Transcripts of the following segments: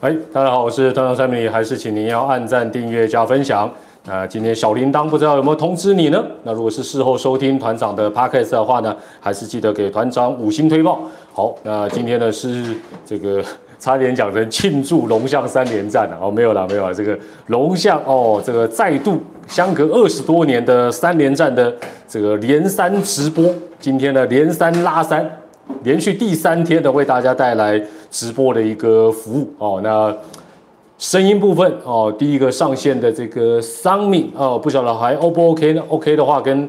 哎，大家好，我是团长三米，还是请您要按赞、订阅、加分享。那今天小铃铛不知道有没有通知你呢？那如果是事后收听团长的 podcast 的话呢，还是记得给团长五星推报。好，那今天呢是这个 差点讲成庆祝龙象三连战了哦，没有了，没有了。这个龙象哦，这个再度相隔二十多年的三连战的这个连三直播，今天呢连三拉三。连续第三天的为大家带来直播的一个服务哦，那声音部分哦，第一个上线的这个桑米哦，不晓得还 O 不 OK 呢？OK 的话跟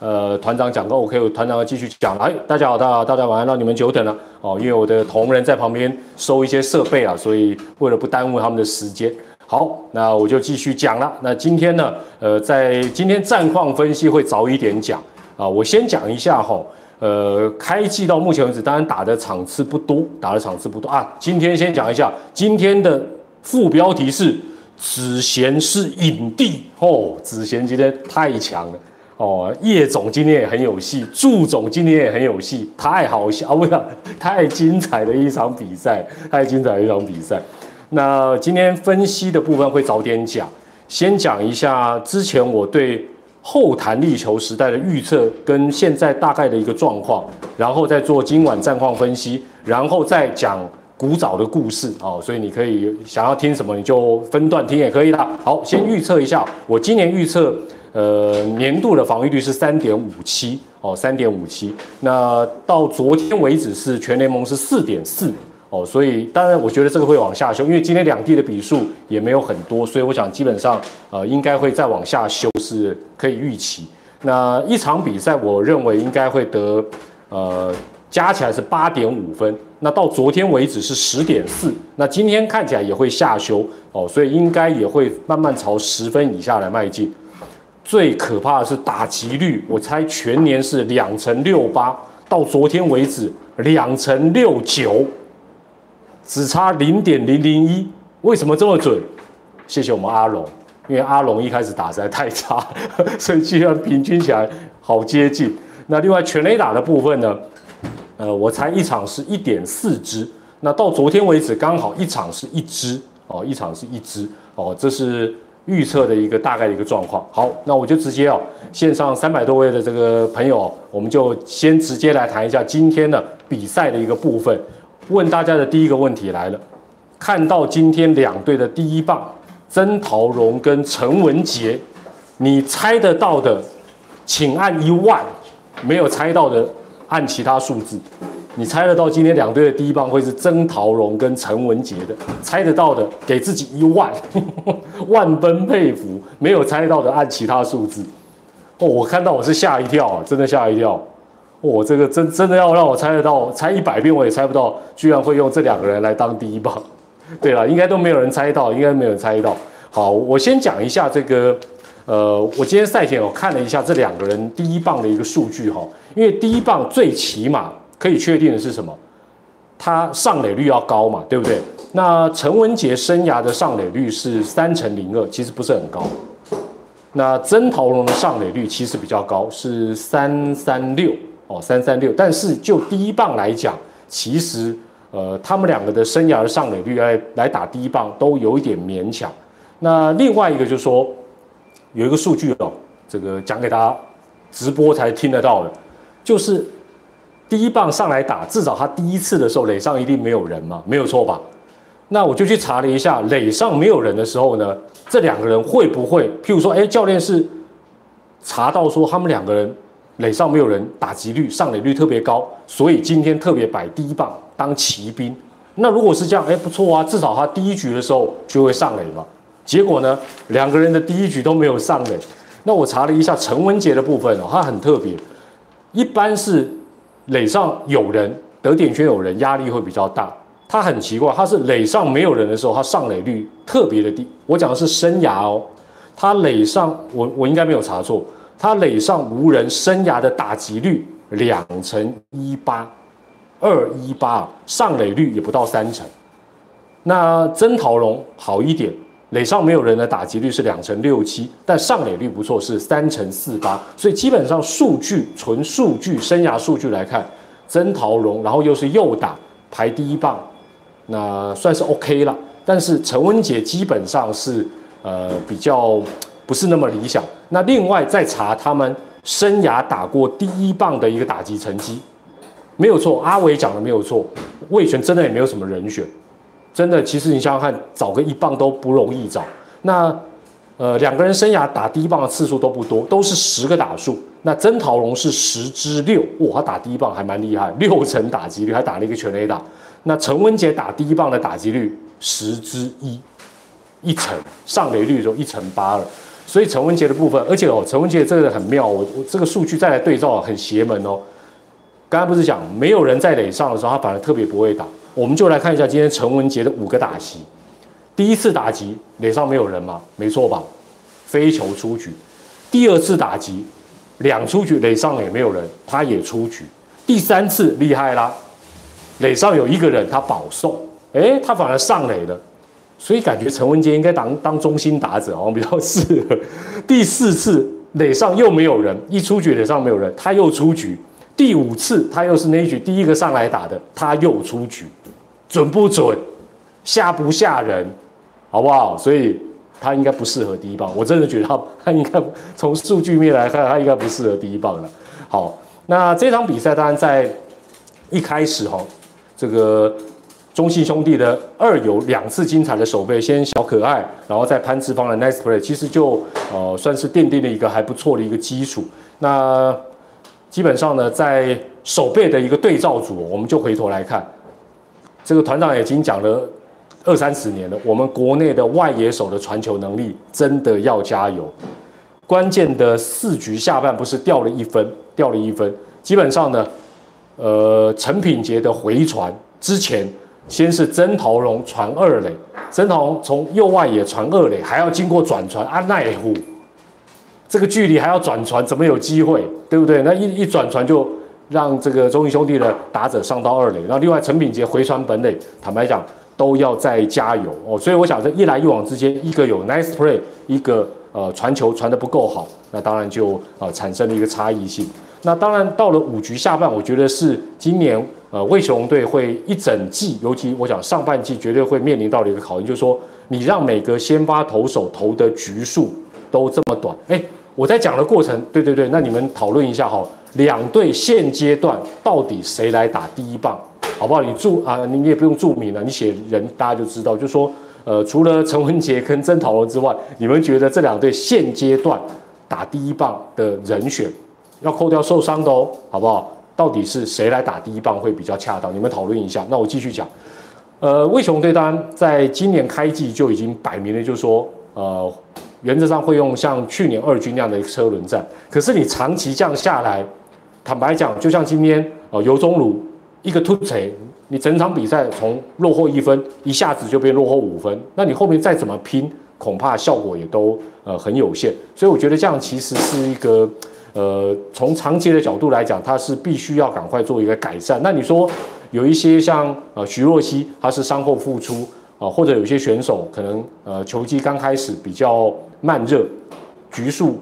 呃团长讲个 OK，我团长要继续讲。哎，大家好，大家，大家晚安，让你们久等了哦，因为我的同仁在旁边收一些设备啊，所以为了不耽误他们的时间，好，那我就继续讲了。那今天呢，呃，在今天战况分析会早一点讲啊，我先讲一下哈。呃，开季到目前为止，当然打的场次不多，打的场次不多啊。今天先讲一下，今天的副标题是子贤是影帝哦，子贤今天太强了哦，叶总今天也很有戏，祝总今天也很有戏，太好笑啊！不要太精彩的一场比赛，太精彩的一场比赛。那今天分析的部分会早点讲，先讲一下之前我对。后弹力球时代的预测跟现在大概的一个状况，然后再做今晚战况分析，然后再讲古早的故事哦。所以你可以想要听什么，你就分段听也可以啦。好，先预测一下，我今年预测，呃，年度的防御率是三点五七哦，三点五七。那到昨天为止是全联盟是四点四。哦，所以当然，我觉得这个会往下修，因为今天两地的比数也没有很多，所以我想基本上呃应该会再往下修是可以预期。那一场比赛，我认为应该会得呃加起来是八点五分，那到昨天为止是十点四，那今天看起来也会下修哦，所以应该也会慢慢朝十分以下来迈进。最可怕的是打击率，我猜全年是两成六八，到昨天为止两成六九。只差零点零零一，为什么这么准？谢谢我们阿龙，因为阿龙一开始打实在太差，所以居然平均起来好接近。那另外全垒打的部分呢？呃，我猜一场是一点四支，那到昨天为止刚好一场是一支哦，一场是一支哦，这是预测的一个大概的一个状况。好，那我就直接哦，线上三百多位的这个朋友，我们就先直接来谈一下今天的比赛的一个部分。问大家的第一个问题来了，看到今天两队的第一棒曾桃荣跟陈文杰，你猜得到的，请按一万；没有猜到的，按其他数字。你猜得到今天两队的第一棒会是曾桃荣跟陈文杰的？猜得到的给自己一万，万分佩服。没有猜到的按其他数字。哦，我看到我是吓一跳啊，真的吓一跳。我这个真真的要让我猜得到，猜一百遍我也猜不到，居然会用这两个人来当第一棒。对了，应该都没有人猜到，应该没有人猜到。好，我先讲一下这个，呃，我今天赛前我看了一下这两个人第一棒的一个数据哈，因为第一棒最起码可以确定的是什么？他上垒率要高嘛，对不对？那陈文杰生涯的上垒率是三成零二，其实不是很高。那曾桃龙的上垒率其实比较高，是三三六。哦，三三六，但是就第一棒来讲，其实呃，他们两个的生涯上垒率来来打第一棒都有一点勉强。那另外一个就是说，有一个数据哦，这个讲给大家直播才听得到的，就是第一棒上来打，至少他第一次的时候垒上一定没有人嘛，没有错吧？那我就去查了一下，垒上没有人的时候呢，这两个人会不会，譬如说，哎，教练是查到说他们两个人。垒上没有人，打击率、上垒率特别高，所以今天特别摆第一棒当骑兵。那如果是这样，哎，不错啊，至少他第一局的时候就会上垒嘛。结果呢，两个人的第一局都没有上垒。那我查了一下陈文杰的部分哦，他很特别，一般是垒上有人得点圈有人，压力会比较大。他很奇怪，他是垒上没有人的时候，他上垒率特别的低。我讲的是生涯哦，他垒上我我应该没有查错。他垒上无人，生涯的打击率两成一八，二一八，上垒率也不到三成。那曾桃龙好一点，垒上没有人的打击率是两成六七，但上垒率不错，是三成四八。所以基本上数据纯数据生涯数据来看，曾桃龙然后又是右打排第一棒，那算是 OK 了。但是陈文杰基本上是呃比较不是那么理想。那另外再查他们生涯打过第一棒的一个打击成绩，没有错，阿伟讲的没有错，魏权真的也没有什么人选，真的，其实你想想看，找个一棒都不容易找。那呃两个人生涯打第一棒的次数都不多，都是十个打数。那曾桃龙是十之六，哇，他打第一棒还蛮厉害，六成打击率，还打了一个全垒打。那陈文杰打第一棒的打击率十之一，一成上垒率就一成八了。所以陈文杰的部分，而且哦，陈文杰这个很妙，我我这个数据再来对照，很邪门哦。刚才不是讲没有人在垒上的时候，他反而特别不会打。我们就来看一下今天陈文杰的五个打席，第一次打击垒上没有人嘛，没错吧？飞球出局。第二次打击。两出局垒上也没有人，他也出局。第三次厉害啦，垒上有一个人，他保送，哎，他反而上垒了，所以感觉陈文杰应该当当中心打者哦，比较适合。第四次垒上又没有人，一出局垒上没有人，他又出局。第五次他又是那一局第一个上来打的，他又出局，准不准？吓不吓人？好不好？所以。他应该不适合第一棒，我真的觉得他他应该从数据面来看，他应该不适合第一棒了。好，那这场比赛当然在一开始哈，这个中信兄弟的二有两次精彩的守备，先小可爱，然后再潘志芳的 nice play，其实就呃算是奠定了一个还不错的一个基础。那基本上呢，在守备的一个对照组，我们就回头来看，这个团长已经讲了。二三十年了，我们国内的外野手的传球能力真的要加油。关键的四局下半不是掉了一分，掉了一分。基本上呢，呃，陈品杰的回传之前，先是曾桃荣传二垒，曾桃荣从右外野传二垒，还要经过转传阿奈虎，这个距离还要转传，怎么有机会？对不对？那一一转传就让这个中义兄弟的打者上到二垒。那另外陈品杰回传本垒，坦白讲。都要再加油哦，所以我想这一来一往之间，一个有 nice play，一个呃传球传的不够好，那当然就呃产生了一个差异性。那当然到了五局下半，我觉得是今年呃魏雄队会一整季，尤其我想上半季绝对会面临到的一个考验，就是说你让每个先发投手投的局数都这么短。哎，我在讲的过程，对对对，那你们讨论一下哈，两队现阶段到底谁来打第一棒？好不好？你注啊，你也不用注明了，你写人大家就知道。就是说，呃，除了陈文杰跟曾讨论之外，你们觉得这两队现阶段打第一棒的人选，要扣掉受伤的哦，好不好？到底是谁来打第一棒会比较恰当？你们讨论一下。那我继续讲。呃，魏雄队当然在今年开季就已经摆明了，就是说，呃，原则上会用像去年二军那样的一个车轮战。可是你长期这样下来，坦白讲，就像今天呃尤中儒。一个突锤，你整场比赛从落后一分，一下子就变落后五分，那你后面再怎么拼，恐怕效果也都呃很有限。所以我觉得这样其实是一个呃从长期的角度来讲，它是必须要赶快做一个改善。那你说有一些像呃徐若曦，她是伤后复出啊，或者有些选手可能呃球技刚开始比较慢热，局数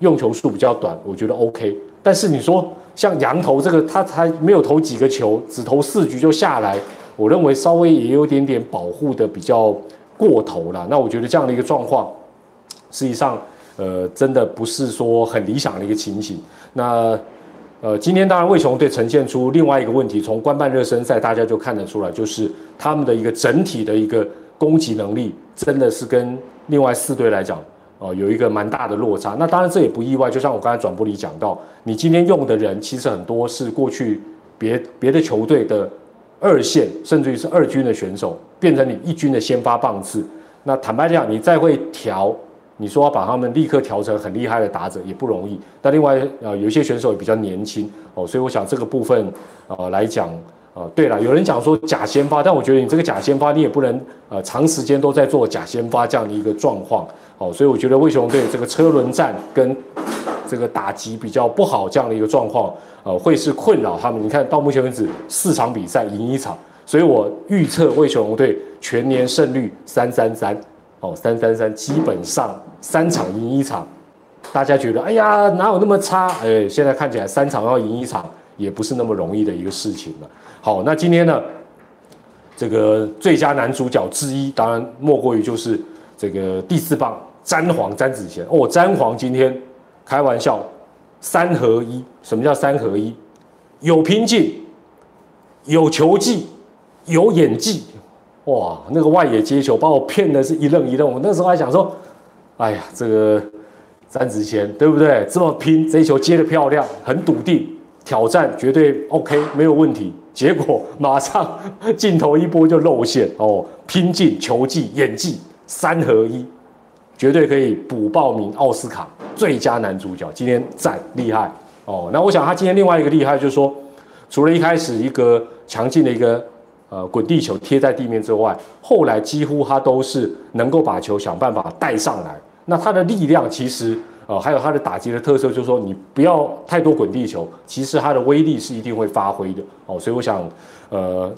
用球数比较短，我觉得 OK。但是你说。像羊头这个，他才没有投几个球，只投四局就下来，我认为稍微也有点点保护的比较过头了。那我觉得这样的一个状况，实际上，呃，真的不是说很理想的一个情形。那，呃，今天当然魏雄队呈现出另外一个问题，从官办热身赛大家就看得出来，就是他们的一个整体的一个攻击能力，真的是跟另外四队来讲。哦，有一个蛮大的落差，那当然这也不意外。就像我刚才转播里讲到，你今天用的人其实很多是过去别别的球队的二线，甚至于是二军的选手，变成你一军的先发棒次。那坦白讲，你再会调，你说要把他们立刻调成很厉害的打者也不容易。但另外呃，有一些选手也比较年轻哦，所以我想这个部分呃来讲。呃，对了，有人讲说假先发，但我觉得你这个假先发，你也不能呃长时间都在做假先发这样的一个状况，哦，所以我觉得魏雄队这个车轮战跟这个打击比较不好这样的一个状况，呃，会是困扰他们。你看到目前为止四场比赛赢一场，所以我预测魏雄队全年胜率三三三，哦，三三三，基本上三场赢一场，大家觉得哎呀哪有那么差？哎，现在看起来三场要赢一场也不是那么容易的一个事情了。好，那今天呢，这个最佳男主角之一，当然莫过于就是这个第四棒詹皇詹子贤哦，詹皇今天开玩笑三合一，什么叫三合一？有拼劲，有球技，有演技，哇，那个外野接球把我骗的是一愣一愣，我那时候还想说，哎呀，这个詹子贤对不对？这么拼，这一球接的漂亮，很笃定，挑战绝对 OK，没有问题。结果马上镜头一波就露馅哦，拼劲、球技、演技三合一，绝对可以补报名奥斯卡最佳男主角。今天赞厉害哦！那我想他今天另外一个厉害就是说，除了一开始一个强劲的一个呃滚地球贴在地面之外，后来几乎他都是能够把球想办法带上来。那他的力量其实。呃，还有他的打击的特色，就是说你不要太多滚地球，其实他的威力是一定会发挥的。哦，所以我想，呃，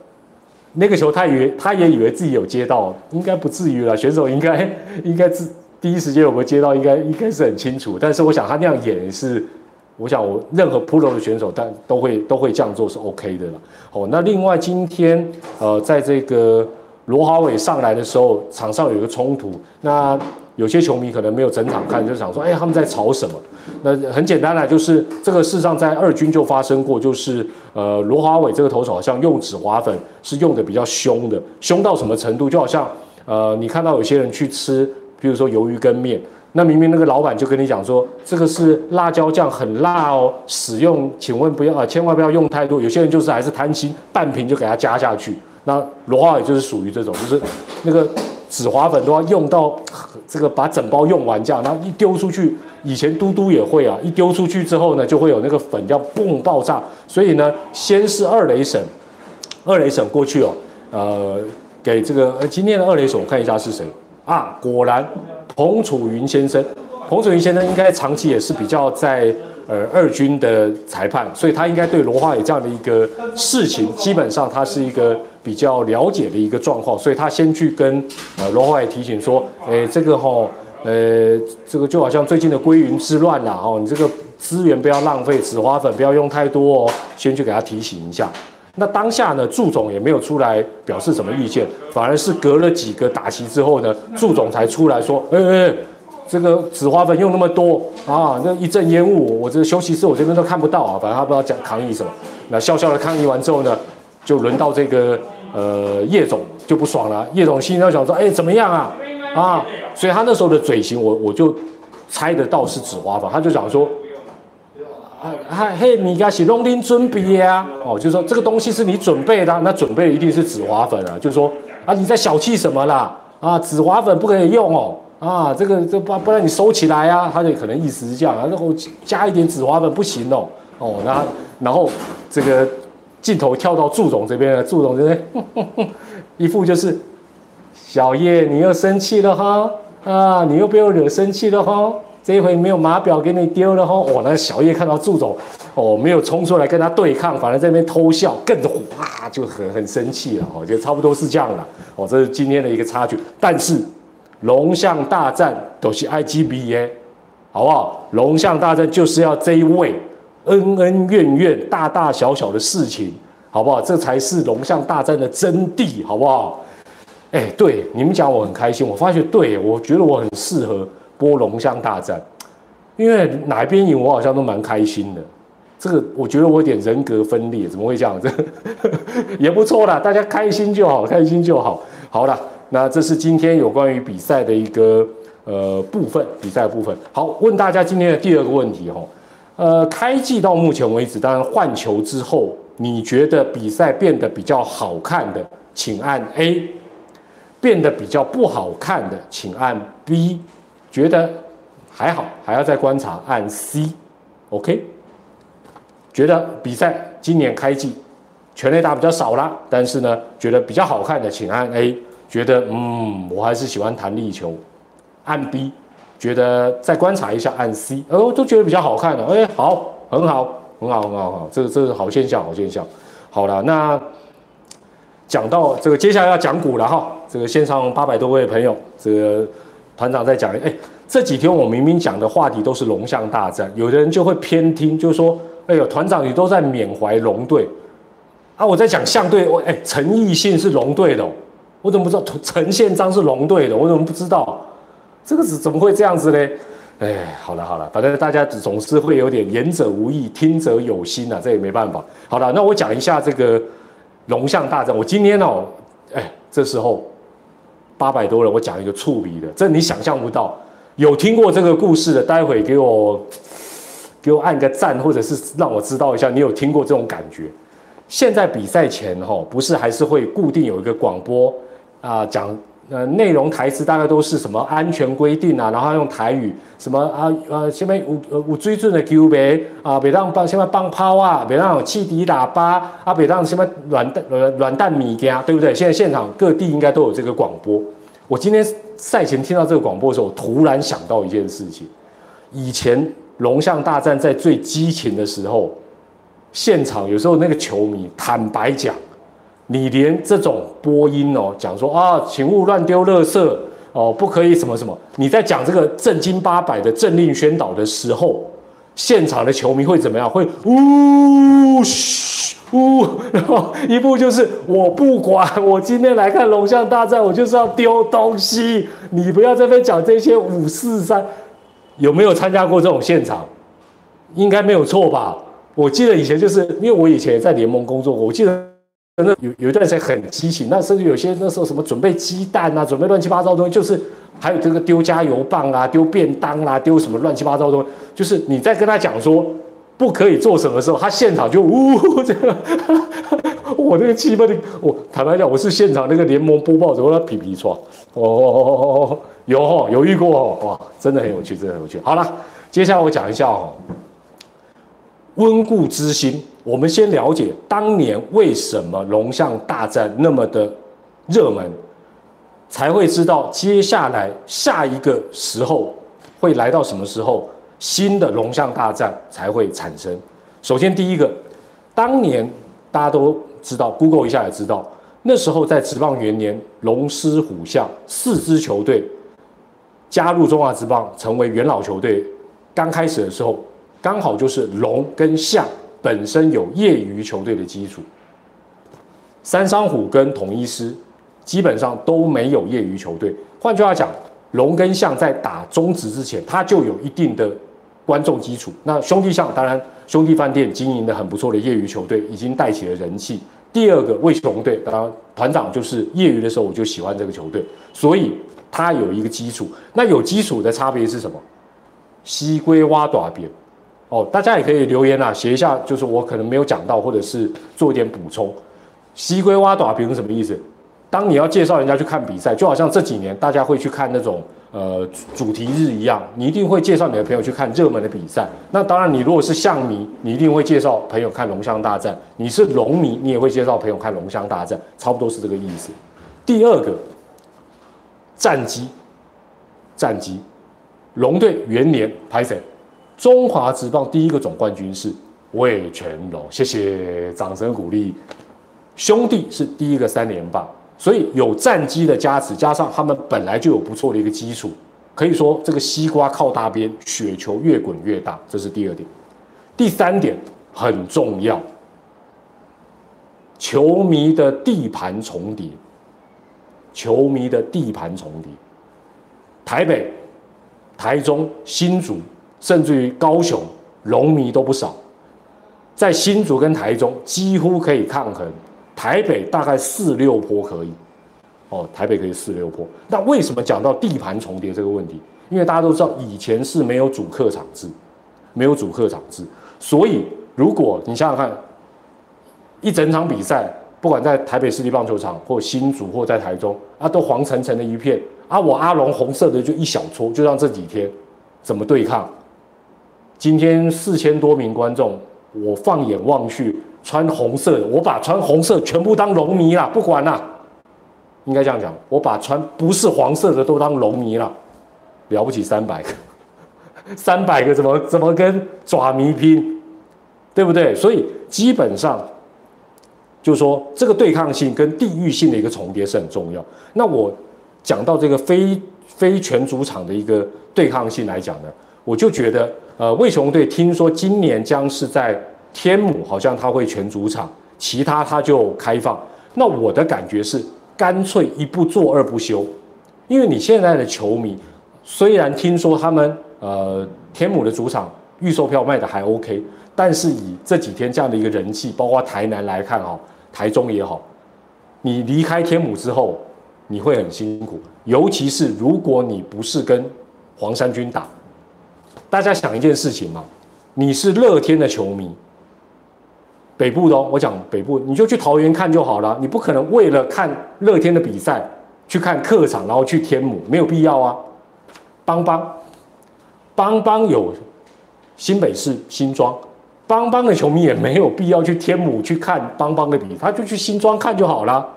那个球他以为他也以为自己有接到，应该不至于了。选手应该应该自第一时间有没有接到，应该应该是很清楚。但是我想他那样演是，我想我任何 pro 的选手，但都会都会这样做是 OK 的了。哦，那另外今天呃，在这个罗华伟上来的时候，场上有一个冲突，那。有些球迷可能没有整场看，就想说：“哎，他们在吵什么？”那很简单啦，就是这个事实上在二军就发生过，就是呃罗华伟这个投手好像用纸滑粉是用的比较凶的，凶到什么程度？就好像呃你看到有些人去吃，比如说鱿鱼跟面，那明明那个老板就跟你讲说这个是辣椒酱很辣哦，使用请问不要啊，千万不要用太多。有些人就是还是贪心，半瓶就给他加下去。那罗浩也就是属于这种，就是那个。紫花粉都要用到这个把整包用完这样，然后一丢出去，以前嘟嘟也会啊，一丢出去之后呢，就会有那个粉叫嘣爆炸，所以呢，先是二雷省，二雷省过去哦，呃，给这个今天的二雷省我看一下是谁啊？果然彭楚云先生，彭楚云先生应该长期也是比较在。呃，二军的裁判，所以他应该对罗华伟这样的一个事情，基本上他是一个比较了解的一个状况，所以他先去跟呃罗华伟提醒说，哎，这个哈，呃，这个就好像最近的归云之乱啦，哦，你这个资源不要浪费，紫花粉不要用太多哦，先去给他提醒一下。那当下呢，祝总也没有出来表示什么意见，反而是隔了几个打席之后呢，祝总才出来说，哎哎。这个紫花粉用那么多啊，那一阵烟雾，我这休息室我这边都看不到啊。反正他不知道讲抗议什么，那笑笑的抗议完之后呢，就轮到这个呃叶总就不爽了。叶总心里在想说，哎，怎么样啊？啊，所以他那时候的嘴型，我我就猜得到是紫花粉。他就讲说，啊，嘿，你家是龙鳞准备啊？哦，就是说这个东西是你准备的，那准备一定是紫花粉啊。就是说啊，你在小气什么啦？啊，紫花粉不可以用哦。啊，这个这不不然你收起来啊，他就可能意思是这样啊，然后加一点紫花粉不行哦，哦，那然后这个镜头跳到祝总这边了，祝总这边 一副就是小叶你又生气了哈，啊，你又被我惹生气了哈，这一回没有码表给你丢了哈，哦，那小叶看到祝总哦没有冲出来跟他对抗，反而在那边偷笑，更哇就很很生气了，哦，就差不多是这样了，哦，这是今天的一个插曲，但是。龙象大战都是 IGBA，好不好？龙象大战就是要这一位恩恩怨怨、大大小小的事情，好不好？这才是龙象大战的真谛，好不好？哎，对，你们讲我很开心，我发觉对我觉得我很适合波龙象大战，因为哪一边赢我好像都蛮开心的。这个我觉得我有点人格分裂，怎么会这样子？也不错啦，大家开心就好，开心就好。好了。那这是今天有关于比赛的一个呃部分，比赛部分。好，问大家今天的第二个问题哦，呃，开季到目前为止，当然换球之后，你觉得比赛变得比较好看的，请按 A；变得比较不好看的，请按 B；觉得还好，还要再观察，按 C。OK？觉得比赛今年开季全垒打比较少了，但是呢，觉得比较好看的，请按 A。觉得嗯，我还是喜欢弹力球，按 B，觉得再观察一下按 C，哦，都觉得比较好看的，哎，好，很好，很好，很好，很好，这这是好现象，好现象。好了，那讲到这个，接下来要讲股了哈。这个线上八百多位朋友，这个团长在讲，哎，这几天我明明讲的话题都是龙象大战，有的人就会偏听，就说，哎呦，团长你都在缅怀龙队。啊，我在讲象队，我哎，陈奕迅是龙队的，我怎么不知道陈宪章是龙队的？我怎么不知道？这个是怎么会这样子呢？哎，好了好了，反正大家总是会有点言者无意，听者有心呐，这也没办法。好了，那我讲一下这个龙象大战。我今天哦，哎，这时候八百多人，我讲一个触笔的，这你想象不到。有听过这个故事的，待会给我给我按个赞，或者是让我知道一下，你有听过这种感觉。现在比赛前哈，不是还是会固定有一个广播啊讲。呃，内容台词大概都是什么安全规定啊，然后用台语什么啊呃，下面有呃有追准的 Q 别啊，别让放下面放炮啊，别让有汽笛喇叭啊，别让什么软蛋呃软蛋米家，对不对？现在现场各地应该都有这个广播。我今天赛前听到这个广播的时候，突然想到一件事情：以前龙象大战在最激情的时候，现场有时候那个球迷，坦白讲。你连这种播音哦，讲说啊，请勿乱丢垃圾哦，不可以什么什么。你在讲这个正经八百的政令宣导的时候，现场的球迷会怎么样？会呜嘘呜，然后一步就是我不管，我今天来看龙象大战，我就是要丢东西。你不要这边讲这些五四三，有没有参加过这种现场？应该没有错吧？我记得以前就是因为我以前也在联盟工作过，我记得。那有有一段时间很激情，那甚至有些那时候什么准备鸡蛋啊，准备乱七八糟东西，就是还有这个丢加油棒啊，丢便当啊，丢什么乱七八糟东西，就是你在跟他讲说不可以做什么时候，他现场就呜这个，我那个气氛的，我坦白讲，我是现场那个联盟播报者，我皮皮唰，哦，有哦，有遇过哦，哇，真的很有趣，真的很有趣。好了，接下来我讲一下哦，温故知新。我们先了解当年为什么龙象大战那么的热门，才会知道接下来下一个时候会来到什么时候，新的龙象大战才会产生。首先，第一个，当年大家都知道，Google 一下也知道，那时候在职棒元年，龙狮虎象四支球队加入中华职棒，成为元老球队。刚开始的时候，刚好就是龙跟象。本身有业余球队的基础，三商虎跟统一师基本上都没有业余球队。换句话讲，龙跟象在打中职之前，他就有一定的观众基础。那兄弟象当然兄弟饭店经营的很不错的业余球队，已经带起了人气。第二个魏雄队，当然团长就是业余的时候我就喜欢这个球队，所以他有一个基础。那有基础的差别是什么？西龟挖短边。哦，大家也可以留言啊，写一下，就是我可能没有讲到，或者是做一点补充。西龟挖短屏是什么意思？当你要介绍人家去看比赛，就好像这几年大家会去看那种呃主题日一样，你一定会介绍你的朋友去看热门的比赛。那当然，你如果是象迷，你一定会介绍朋友看龙象大战；你是龙迷，你也会介绍朋友看龙象大战，差不多是这个意思。第二个，战机，战机，龙队元年拍谁？中华职棒第一个总冠军是魏全龙，谢谢掌声鼓励。兄弟是第一个三连霸，所以有战机的加持，加上他们本来就有不错的一个基础，可以说这个西瓜靠大边，雪球越滚越大，这是第二点。第三点很重要，球迷的地盘重叠，球迷的地盘重叠，台北、台中、新竹。甚至于高雄龙迷都不少，在新竹跟台中几乎可以抗衡，台北大概四六坡可以，哦，台北可以四六坡。那为什么讲到地盘重叠这个问题？因为大家都知道以前是没有主客场制，没有主客场制，所以如果你想想看，一整场比赛，不管在台北市立棒球场或新竹或在台中啊，都黄澄澄的一片啊，我阿龙红色的就一小撮，就像这几天怎么对抗？今天四千多名观众，我放眼望去，穿红色的，我把穿红色全部当龙迷了，不管了，应该这样讲，我把穿不是黄色的都当龙迷了，了不起三百个，三百个怎么怎么跟爪迷拼，对不对？所以基本上，就说这个对抗性跟地域性的一个重叠是很重要。那我讲到这个非非全主场的一个对抗性来讲呢，我就觉得。呃，魏雄队听说今年将是在天母，好像他会全主场。其他他就开放。那我的感觉是，干脆一不做二不休，因为你现在的球迷，虽然听说他们呃天母的主场预售票卖的还 OK，但是以这几天这样的一个人气，包括台南来看哦，台中也好，你离开天母之后，你会很辛苦，尤其是如果你不是跟黄山军打，大家想一件事情嘛，你是乐天的球迷。北部的，我讲北部，你就去桃园看就好了。你不可能为了看乐天的比赛去看客场，然后去天母，没有必要啊。邦邦，邦邦有新北市新庄，邦邦的球迷也没有必要去天母去看邦邦的比赛，他就去新庄看就好了。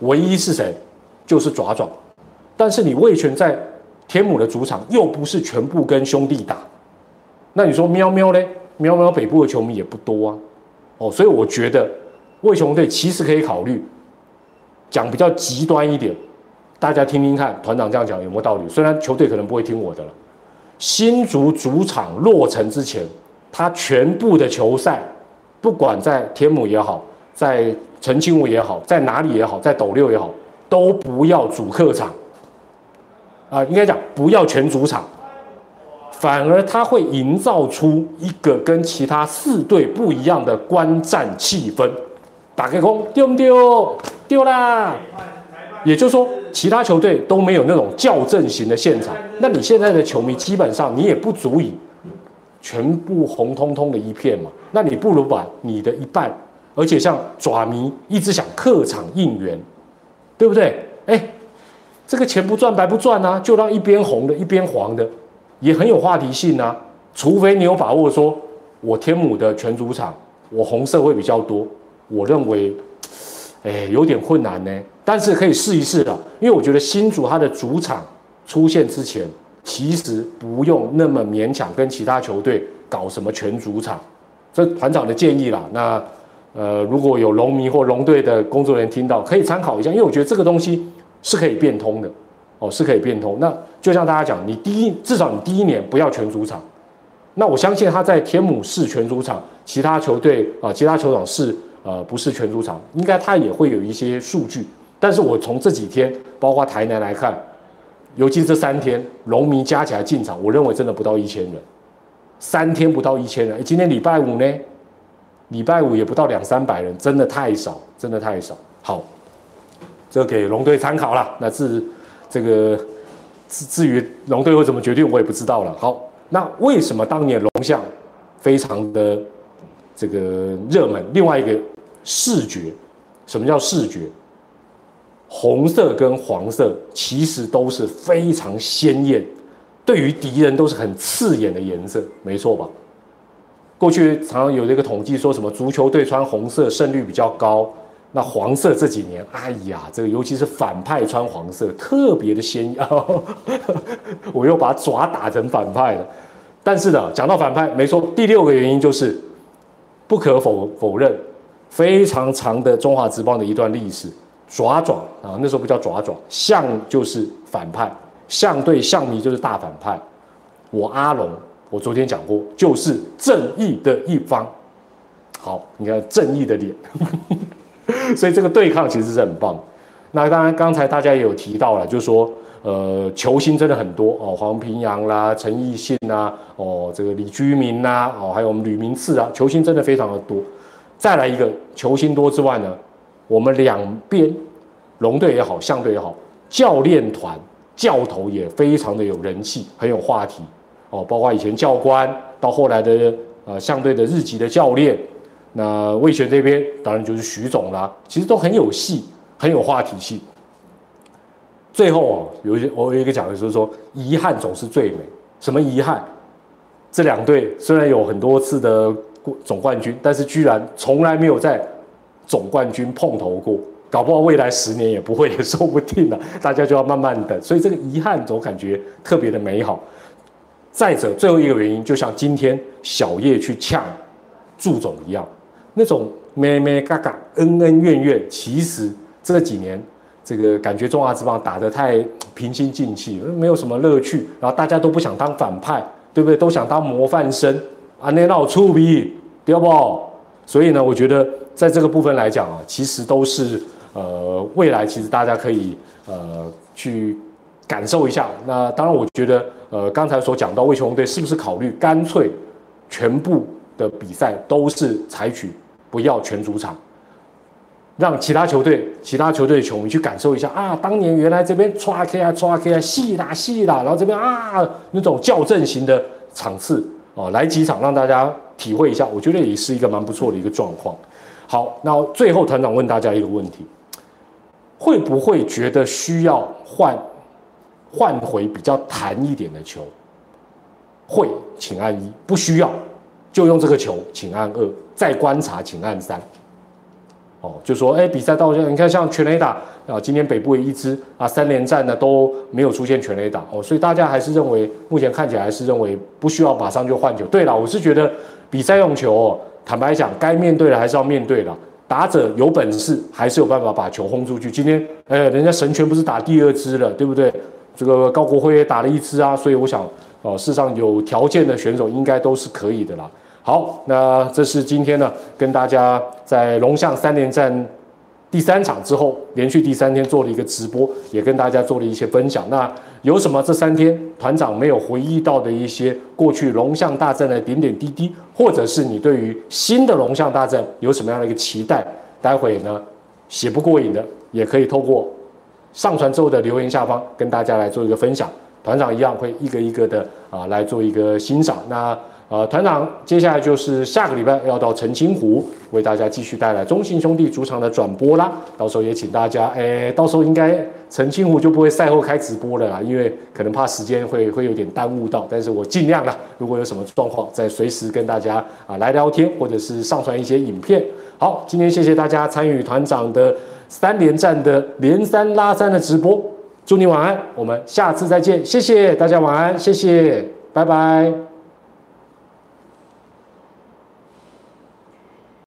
唯一是谁？就是爪爪。但是你魏权在天母的主场又不是全部跟兄弟打，那你说喵喵嘞？喵喵北部的球迷也不多啊。哦，所以我觉得魏雄队其实可以考虑讲比较极端一点，大家听听看团长这样讲有没有道理？虽然球队可能不会听我的了。新竹主场落成之前，他全部的球赛，不管在天母也好，在澄清湖也好，在哪里也好，在斗六也好，都不要主客场啊，应该讲不要全主场。反而他会营造出一个跟其他四队不一样的观战气氛。打开空丢不丢？丢啦！也就是说，其他球队都没有那种校正型的现场。那你现在的球迷基本上你也不足以全部红彤彤的一片嘛？那你不如把你的一半，而且像爪迷一直想客场应援，对不对？哎，这个钱不赚白不赚啊！就让一边红的，一边黄的。也很有话题性啊，除非你有把握说，我天母的全主场，我红色会比较多，我认为，哎，有点困难呢。但是可以试一试的，因为我觉得新主它的主场出现之前，其实不用那么勉强跟其他球队搞什么全主场，这团长的建议啦。那呃，如果有龙迷或龙队的工作人员听到，可以参考一下，因为我觉得这个东西是可以变通的。哦，是可以变通。那就像大家讲，你第一至少你第一年不要全主场。那我相信他在天母市全主场，其他球队啊，其他球场是呃不是全主场，应该他也会有一些数据。但是我从这几天，包括台南来看，尤其这三天，龙迷加起来进场，我认为真的不到一千人。三天不到一千人，今天礼拜五呢，礼拜五也不到两三百人，真的太少，真的太少。好，这给龙队参考了。那自。这个至至于龙队会怎么决定，我也不知道了。好，那为什么当年龙象非常的这个热门？另外一个视觉，什么叫视觉？红色跟黄色其实都是非常鲜艳，对于敌人都是很刺眼的颜色，没错吧？过去常常有这个统计说什么足球队穿红色胜率比较高。那黄色这几年，哎呀，这个尤其是反派穿黄色，特别的鲜艳。我又把爪打成反派了。但是呢，讲到反派，没错，第六个原因就是不可否否认，非常长的中华职棒的一段历史，爪爪啊，那时候不叫爪爪，象就是反派，象对象迷就是大反派。我阿龙，我昨天讲过，就是正义的一方。好，你看正义的脸。所以这个对抗其实是很棒。那当然，刚才大家也有提到了，就是说，呃，球星真的很多哦，黄平阳啦、陈奕迅呐，哦，这个李居明呐，哦，还有我们吕明次啊，球星真的非常的多。再来一个球星多之外呢，我们两边龙队也好，象队也好，教练团教头也非常的有人气，很有话题哦，包括以前教官到后来的呃象队的日籍的教练。那魏权这边当然就是徐总啦，其实都很有戏，很有话题性。最后哦，有一些我有一个讲的就是说，遗憾总是最美。什么遗憾？这两队虽然有很多次的总冠军，但是居然从来没有在总冠军碰头过，搞不好未来十年也不会，也说不定了。大家就要慢慢等。所以这个遗憾总感觉特别的美好。再者，最后一个原因，就像今天小叶去呛祝总一样。那种咩咩嘎嘎、恩恩怨怨，其实这几年这个感觉中华之棒打得太平心静气，没有什么乐趣。然后大家都不想当反派，对不对？都想当模范生啊，那闹出逼，对不？所以呢，我觉得。在这个部分来讲啊，其实都是呃未来其实大家可以呃去感受一下。那当然，我觉得呃刚才所讲到魏雄队是不是考虑干脆全部的比赛都是采取不要全主场？让其他球队、其他球队的球迷去感受一下啊，当年原来这边唰 K 啊唰 K 啊细啦细啦，然后这边啊那种校正型的场次哦，来几场让大家体会一下，我觉得也是一个蛮不错的一个状况。好，那最后团长问大家一个问题：会不会觉得需要换换回比较弹一点的球？会，请按一；不需要，就用这个球，请按二；再观察，请按三。哦，就说，哎，比赛到现在，你看像全垒打啊，今天北部一支啊，三连战呢都没有出现全垒打哦，所以大家还是认为，目前看起来还是认为不需要马上就换球。对了，我是觉得比赛用球，哦，坦白讲，该面对的还是要面对的，打者有本事还是有办法把球轰出去。今天，哎，人家神拳不是打第二支了，对不对？这个高国辉也打了一支啊，所以我想，哦，世上有条件的选手应该都是可以的啦。好，那这是今天呢，跟大家在龙象三连战第三场之后，连续第三天做了一个直播，也跟大家做了一些分享。那有什么这三天团长没有回忆到的一些过去龙象大战的点点滴滴，或者是你对于新的龙象大战有什么样的一个期待？待会呢写不过瘾的，也可以透过上传之后的留言下方跟大家来做一个分享。团长一样会一个一个的啊来做一个欣赏。那。呃，团长，接下来就是下个礼拜要到澄清湖为大家继续带来中信兄弟主场的转播啦。到时候也请大家，哎，到时候应该澄清湖就不会赛后开直播了啦，因为可能怕时间会会有点耽误到。但是我尽量啦，如果有什么状况，再随时跟大家啊来聊天，或者是上传一些影片。好，今天谢谢大家参与团长的三连战的连三拉三的直播，祝你晚安，我们下次再见，谢谢大家晚安，谢谢，拜拜。